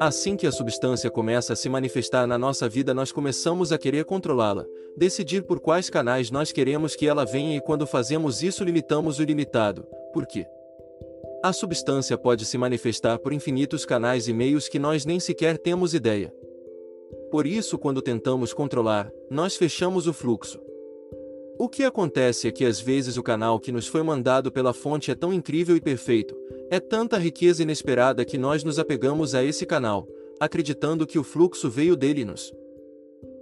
Assim que a substância começa a se manifestar na nossa vida, nós começamos a querer controlá-la, decidir por quais canais nós queremos que ela venha e quando fazemos isso limitamos o ilimitado. Por quê? A substância pode se manifestar por infinitos canais e meios que nós nem sequer temos ideia. Por isso, quando tentamos controlar, nós fechamos o fluxo. O que acontece é que às vezes o canal que nos foi mandado pela fonte é tão incrível e perfeito, é tanta riqueza inesperada que nós nos apegamos a esse canal, acreditando que o fluxo veio dele e nos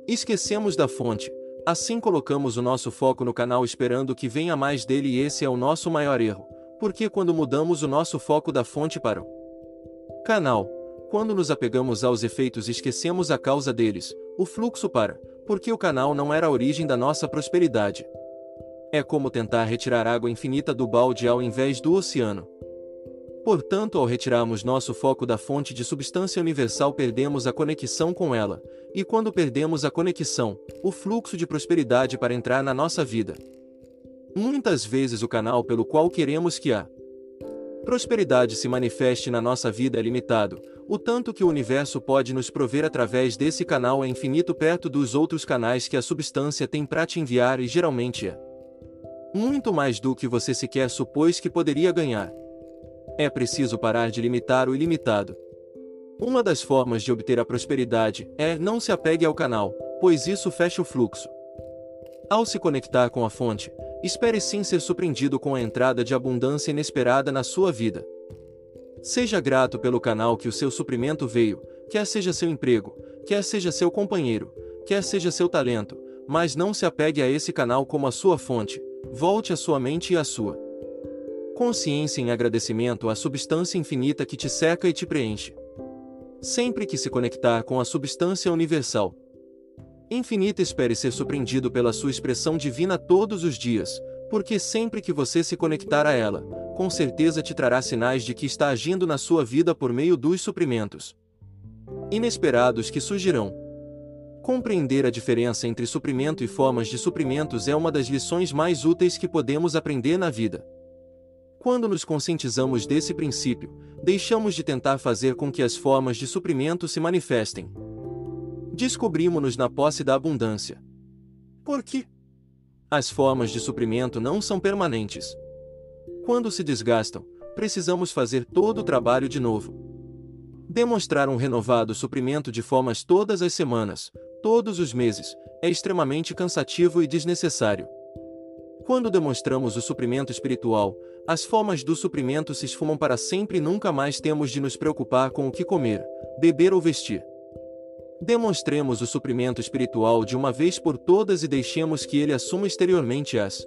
esquecemos da fonte. Assim colocamos o nosso foco no canal esperando que venha mais dele e esse é o nosso maior erro, porque quando mudamos o nosso foco da fonte para o canal, quando nos apegamos aos efeitos esquecemos a causa deles, o fluxo para, porque o canal não era a origem da nossa prosperidade. É como tentar retirar água infinita do balde ao invés do oceano. Portanto, ao retirarmos nosso foco da fonte de substância universal, perdemos a conexão com ela, e quando perdemos a conexão, o fluxo de prosperidade para entrar na nossa vida. Muitas vezes o canal pelo qual queremos que a prosperidade se manifeste na nossa vida é limitado, o tanto que o universo pode nos prover através desse canal é infinito perto dos outros canais que a substância tem para te enviar e geralmente é muito mais do que você sequer supôs que poderia ganhar. É preciso parar de limitar o ilimitado. Uma das formas de obter a prosperidade é não se apegue ao canal, pois isso fecha o fluxo. Ao se conectar com a fonte, espere sim ser surpreendido com a entrada de abundância inesperada na sua vida. Seja grato pelo canal que o seu suprimento veio, quer seja seu emprego, quer seja seu companheiro, quer seja seu talento, mas não se apegue a esse canal como a sua fonte, volte a sua mente e a sua consciência em agradecimento à substância infinita que te seca e te preenche. Sempre que se conectar com a substância universal infinita, espere ser surpreendido pela sua expressão divina todos os dias, porque sempre que você se conectar a ela, com certeza te trará sinais de que está agindo na sua vida por meio dos suprimentos inesperados que surgirão. Compreender a diferença entre suprimento e formas de suprimentos é uma das lições mais úteis que podemos aprender na vida. Quando nos conscientizamos desse princípio, deixamos de tentar fazer com que as formas de suprimento se manifestem. Descobrimos-nos na posse da abundância. Por quê? As formas de suprimento não são permanentes. Quando se desgastam, precisamos fazer todo o trabalho de novo. Demonstrar um renovado suprimento de formas todas as semanas, todos os meses, é extremamente cansativo e desnecessário. Quando demonstramos o suprimento espiritual, as formas do suprimento se esfumam para sempre e nunca mais temos de nos preocupar com o que comer, beber ou vestir. Demonstremos o suprimento espiritual de uma vez por todas e deixemos que ele assuma exteriormente as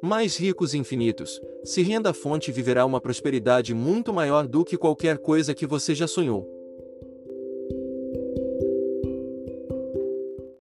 mais ricos e infinitos. Se renda a fonte viverá uma prosperidade muito maior do que qualquer coisa que você já sonhou.